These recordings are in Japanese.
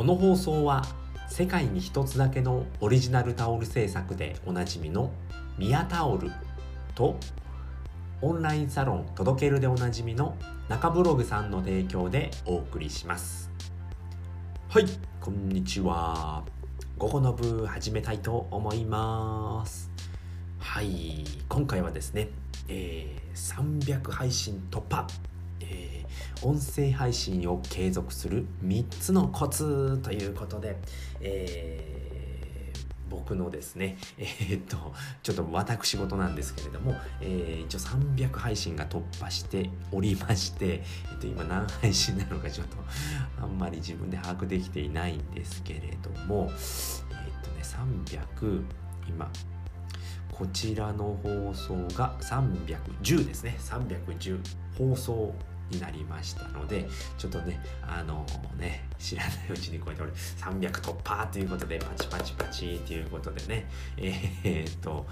この放送は世界に一つだけのオリジナルタオル製作でおなじみのミヤタオルとオンラインサロン届けるでおなじみの中ブログさんの提供でお送りします。はいこんにちは。午後の部始めたいと思います。はい今回はですね、えー、300配信突破、音声配信を継続する3つのコツということで、えー、僕のですね、えー、っと、ちょっと私事なんですけれども、えー、一応300配信が突破しておりまして、えっと、今何配信なのかちょっとあんまり自分で把握できていないんですけれども、えっとね、300、今、こちらの放送が310ですね。310放送になりましたのでちょっとねあのね知らないうちにこうやって俺300突破ということでパチパチパチということでね えー、っと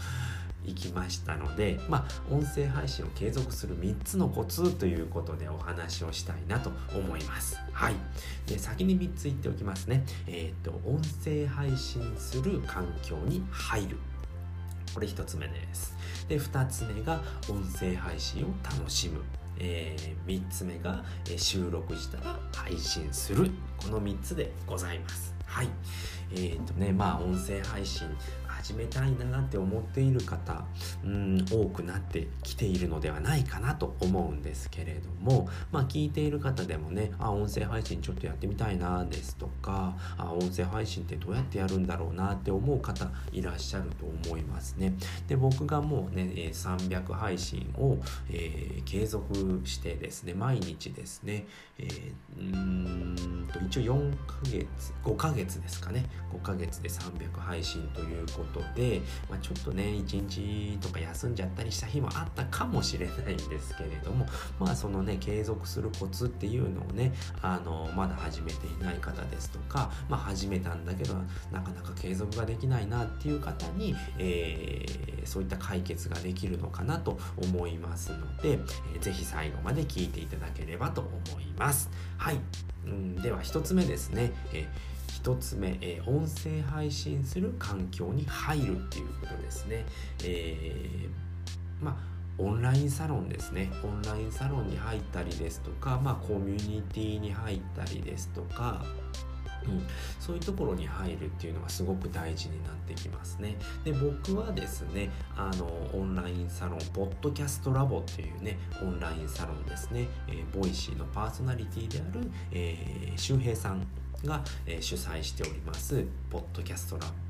行きましたので、まあ、音声配信を継続する3つのコツということでお話をしたいなと思います。はい。で、先に3つ言っておきますね。えっ、と、音声配信する環境に入る。これ1つ目です。で、2つ目が音声配信を楽しむ。えー、3つ目が、えー、収録したら配信する。この3つでございます。はい。えー、とねまあ音声配信始めたいなって思っている方うん多くなってきているのではないかなと思うんですけれどもまあ聞いている方でもねあ音声配信ちょっとやってみたいなですとかあ音声配信ってどうやってやるんだろうなって思う方いらっしゃると思いますね。で僕がもうね300配信を、えー、継続してですね毎日ですね、えー、一応4ヶ月5ヶ月ですかね5ヶ月で300配信ということで、まあ、ちょっとね一日とか休んじゃったりした日もあったかもしれないんですけれどもまあそのね継続するコツっていうのをねあのまだ始めていない方ですとか、まあ、始めたんだけどなかなか継続ができないなっていう方に、えー、そういった解決ができるのかなと思いますので、えー、ぜひ最後まで聞いていただければと思います。はい、うん、では1つ目ですね、えー1つ目、えー、音声配信する環境に入るっていうことですね。えー、まあオンラインサロンですね。オンラインサロンに入ったりですとか、まあ、コミュニティに入ったりですとかうん、そういうところに入るっていうのがすごく大事になってきますね。で僕はですねあのオンラインサロンポッドキャストラボっていうねオンラインサロンですね、えー、 Voicy のパーソナリティである、えー、周平さんが、えー、主催しておりますポッドキャストラボ。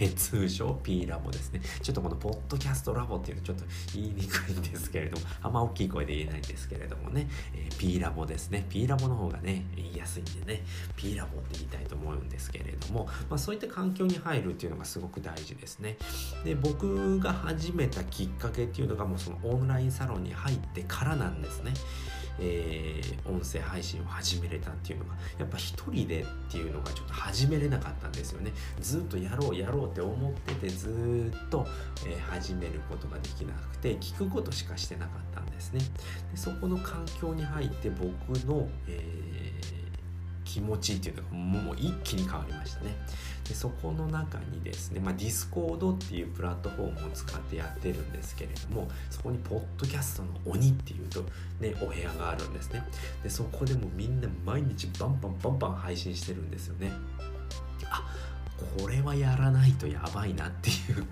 え、通称 P ラボですね。ちょっとこのポッドキャストラボっていうのちょっと言いにくいんですけれども、あんま大きい声で言えないんですけれどもね、えー、P ラボですね。P ラボの方がね、言いやすいんでね、P ラボって言いたいと思うんですけれども、まあ、そういった環境に入るっていうのがすごく大事ですね。で、僕が始めたきっかけっていうのがもうそのオンラインサロンに入ってからなんですね。えー、音声配信を始めれたっていうのがやっぱ一人でっていうのがちょっと始めれなかったんですよね。ずっとやろうやろうって思っててずっと、えー、始めることができなくて聞くことしかしてなかったんですね。でそこの環境に入って僕の、えー気持ちっていうのがもう一気に変わりましたね。でそこの中にですね、まあ、 Discord っていうプラットフォームを使ってやってるんですけれどもそこにポッドキャストの鬼っていうとねお部屋があるんですね。でそこでもみんな毎日バンバンバンバン配信してるんですよね。あこれはやらないとやばいなっていう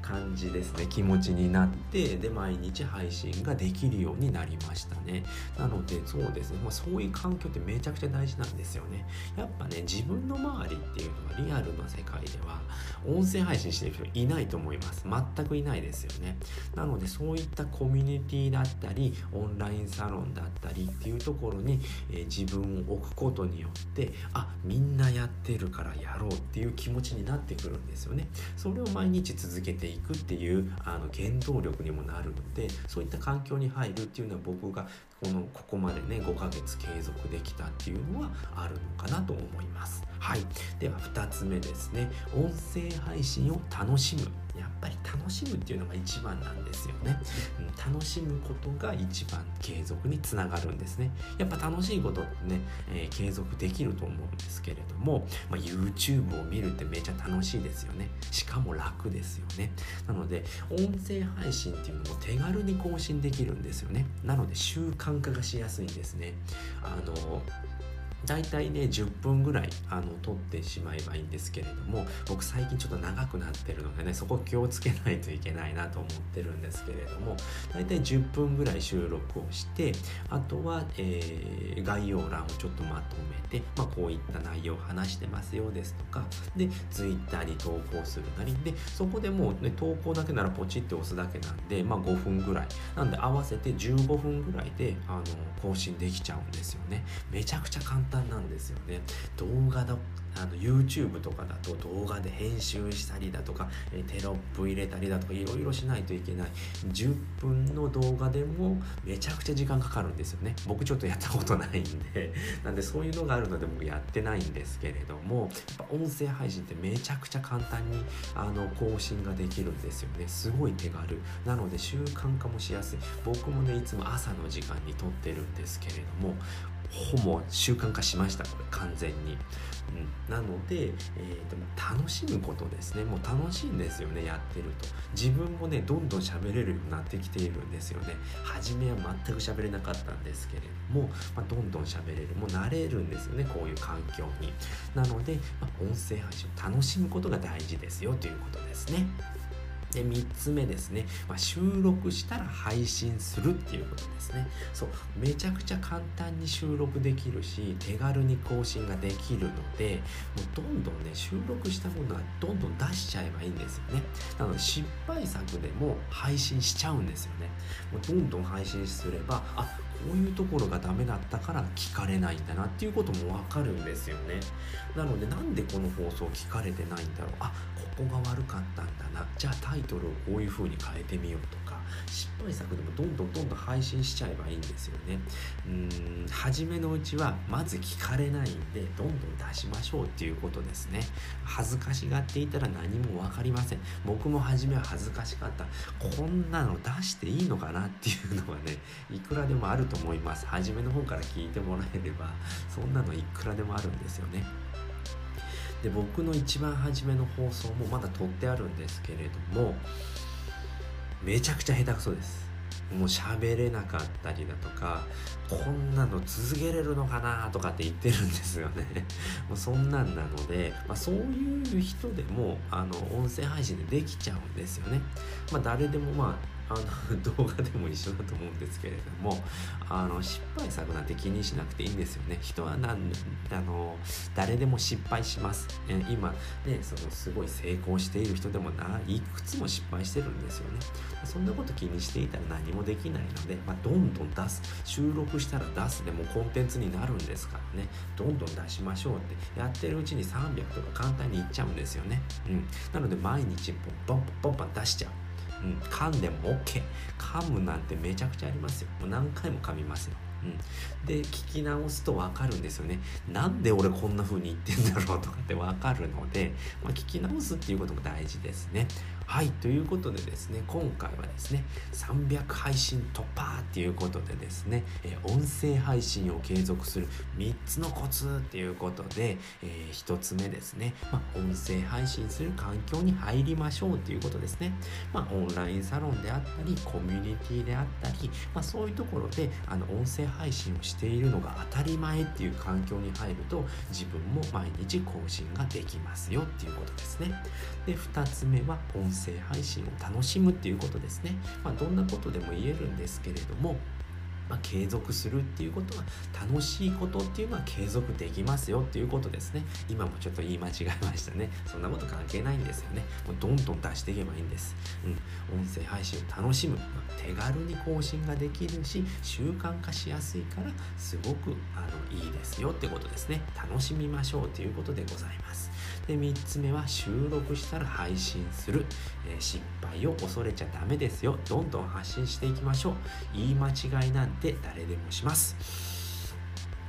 感じですね。気持ちになってで毎日配信ができるようになりましたね。なのでそうですね、まあ、そういう環境ってめちゃくちゃ大事なんですよね。やっぱね自分の周りっていうのはリアルな世界では音声配信してる人いないと思います。全くいないですよね。なのでそういったコミュニティだったりオンラインサロンだったりっていうところに、えー、自分を置くことによってあみんなやってるからやろうっていう気持ちになってくるんですよね。それを毎日続けていくっていうあの原動力にもなるのでそういった環境に入るっていうのは僕がこのここまでね5ヶ月継続できたっていうのはあるのかなと思います。はい。では2つ目ですね。音声配信を楽しむ。やっぱり楽しむっていうのが一番なんですよね、うん、楽しむことが一番継続につながるんですね。やっぱ楽しいことってね、えー、継続できると思うんですけれども、まあ、YouTube を見るってめちゃ楽しいですよね。しかも楽ですよね。なので音声配信っていうのも手軽に更新できるんですよね。なので習慣化がしやすいんですね。あの大体ね10分ぐらいあの撮ってしまえばいいんですけれども僕最近ちょっと長くなってるのでねそこ気をつけないといけないなと思ってるんですけれども大体10分ぐらい収録をしてあとは、えー、概要欄をちょっとまとめて、まあ、こういった内容を話してますよですとかで Twitter に投稿するなりでそこでもう、ね、投稿だけならポチって押すだけなんで、まあ、5分ぐらい。なんで合わせて15分ぐらいであの更新できちゃうんですよね。めちゃくちゃ簡単単なんですよね。動画だあの YouTube とかだと動画で編集したりだとかテロップ入れたりだとかいろいろしないといけない。10分の動画でもめちゃくちゃ時間かかるんですよね。僕ちょっとやったことないんで。なんでそういうのがあるので僕やってないんですけれどもやっぱ音声配信ってめちゃくちゃ簡単にあの更新ができるんですよね。すごい手軽。なので習慣化もしやすい。僕もねいつも朝の時間に撮ってるんですけれどもほぼ習慣化しましたこれ完全に、うん、なので、えーと、楽しむことですね。もう楽しいんですよねやってると。自分もねどんどん喋れるようになってきているんですよね。初めは全く喋れなかったんですけれども、まあ、どんどん喋れる。もう慣れるんですよねこういう環境に。なので、まあ、音声配信を楽しむことが大事ですよということですね。で3つ目ですね、まあ、収録したら配信するっていうことですね。そうめちゃくちゃ簡単に収録できるし手軽に更新ができるのでもうどんどんね収録したものはどんどん出しちゃえばいいんですよね。なので失敗作でも配信しちゃうんですよね。もうどんどん配信すればあこういうところがダメだったから聞かれないんだなっていうこともわかるんですよね。なのでなんでこの放送聞かれてないんだろう。あここが悪かったんだな。じゃあタイトルをこういう風に変えてみようとか。失敗作でもどんどんどんどん配信しちゃえばいいんですよね。うーん初めのうちはまず聞かれないんでどんどん出しましょうっていうことですね。恥ずかしがっていたら何も分かりません。僕も初めは恥ずかしかった。こんなの出していいのかなっていうのはねくらでもあると思います。初めの方から聞いてもらえればそんなのいくらでもあるんですよね。で僕の一番初めの放送もまだ撮ってあるんですけれどもめちゃくちゃ下手くそです。もう喋れなかったりだとかこんなの続けれるのかなとかって言ってるんですよね。もうそんなんなので、まあ、そういう人でもあの音声配信でできちゃうんですよね、まあ、誰でもまああの動画でも一緒だと思うんですけれどもあの失敗作なんて気にしなくていいんですよね。人は何あの誰でも失敗します、え今ねそのすごい成功している人でもないくつも失敗してるんですよね。そんなこと気にしていたら何もできないので、まあ、どんどん出す収録したら出すでもコンテンツになるんですからね。どんどん出しましょうって。やってるうちに300とか簡単にいっちゃうんですよね、うん、なので毎日ポンポンポンポン出しちゃう。うん、噛んでも OK 噛むなんてめちゃくちゃありますよ。もう何回も噛みますよ。うん、で聞き直すと分かるんですよね。なんで俺こんな風に言ってんだろうとかって分かるので、まあ、聞き直すっていうことも大事ですね。はいということでですね今回はですね300配信突破っていうことでですね、え音声配信を継続する3つのコツっていうことで、えー、1つ目ですね、まあ、音声配信する環境に入りましょうっていうことですね、まあ、オンラインサロンであったりコミュニティであったり、まあ、そういうところであの音声配信をしているのが当たり前っていう環境に入ると自分も毎日更新ができますよっていうことですね。で2つ目は音声声配信を楽しむっていうことですね、まあ、どんなことでも言えるんですけれどもまあ、継続するっていうことは楽しいことっていうのは継続できますよっていうことですね。今もちょっと言い間違えましたね。そんなこと関係ないんですよね。もうどんどん出していけばいいんです。うん。音声配信を楽しむ、まあ、手軽に更新ができるし習慣化しやすいからすごくあのいいですよってことですね。楽しみましょうということでございます。で3つ目は収録したら配信する、えー、失敗を恐れちゃダメですよ。どんどん発信していきましょう。言い間違いなんて誰でもします。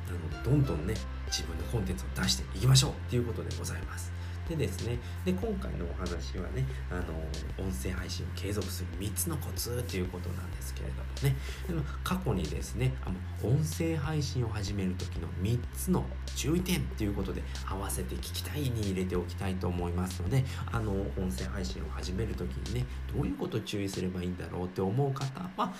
なのでどんどんね自分のコンテンツを出していきましょうっていうことでございます。でですね。で今回のお話はねあの音声配信を継続する3つのコツということなんですけれどもね。過去にですねあの音声配信を始める時の3つの注意点ということで合わせて聞きたいに入れておきたいと思いますのであの音声配信を始める時にねどういうことを注意すればいいんだろうって思う方はあ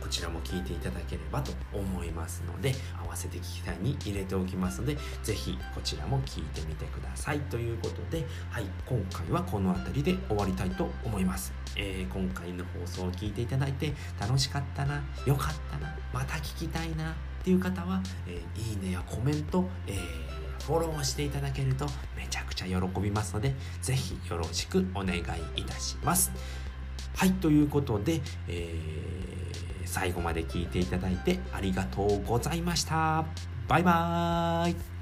こちらも聞いていただければと思いますので合わせて聞きたいに入れておきますので是非こちらも聞いてみてくださいということではい今回はこの辺りで終わりたいと思います、えー、今回の放送を聞いていただいて楽しかったな良かったなまた聞きたいなっていう方は、えー、いいねやコメント、えー、フォローしていただけるとめちゃくちゃ喜びますので是非よろしくお願いいたします。はいということで、え、最後まで聞いていただいてありがとうございました。バイバーイ。